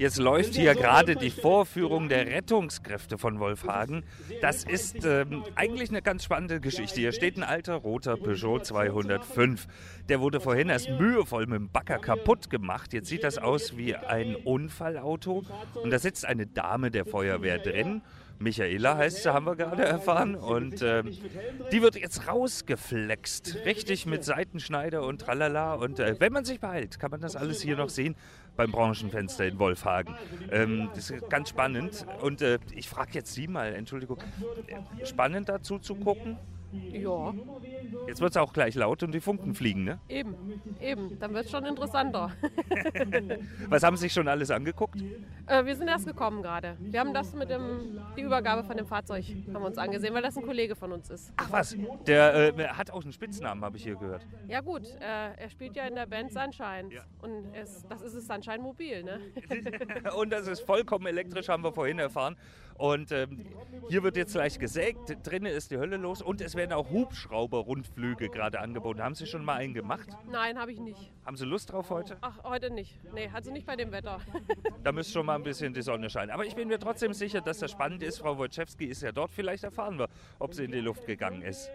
Jetzt läuft hier gerade die Vorführung der Rettungskräfte von Wolfhagen. Das ist ähm, eigentlich eine ganz spannende Geschichte. Hier steht ein alter roter Peugeot 205. Der wurde vorhin erst mühevoll mit dem Bagger kaputt gemacht. Jetzt sieht das aus wie ein Unfallauto. Und da sitzt eine Dame der Feuerwehr drin. Michaela heißt sie, haben wir gerade erfahren. Und ähm, die wird jetzt rausgeflext. Richtig mit Seitenschneider und tralala. Und äh, wenn man sich behält, kann man das alles hier noch sehen beim Branchenfenster in Wolfhagen. Ähm, das ist ganz spannend. Und äh, ich frage jetzt Sie mal, Entschuldigung, äh, spannend dazu zu gucken? Ja. Jetzt wird es auch gleich laut und die Funken fliegen, ne? Eben, eben. Dann wird es schon interessanter. Was haben Sie sich schon alles angeguckt? Äh, wir sind erst gekommen gerade. Wir haben das mit dem, die Übergabe von dem Fahrzeug haben wir uns angesehen, weil das ein Kollege von uns ist. Ach was, der äh, hat auch einen Spitznamen, habe ich hier gehört. Ja gut, äh, er spielt ja in der Band Sunshine. Ja. Und es, das ist das Sunshine Mobil, ne? und das ist vollkommen elektrisch, haben wir vorhin erfahren. Und ähm, hier wird jetzt gleich gesägt, drinnen ist die Hölle los und es werden auch Hubschrauber-Rundflüge gerade angeboten. Haben Sie schon mal einen gemacht? Nein, habe ich nicht. Haben Sie Lust drauf heute? Ach, heute nicht. Nee, also nicht bei dem Wetter. Da müsste schon mal ein bisschen die Sonne scheinen. Aber ich bin mir trotzdem sicher, dass das spannend ist. Frau Wojciechowski ist ja dort. Vielleicht erfahren wir, ob sie in die Luft gegangen ist.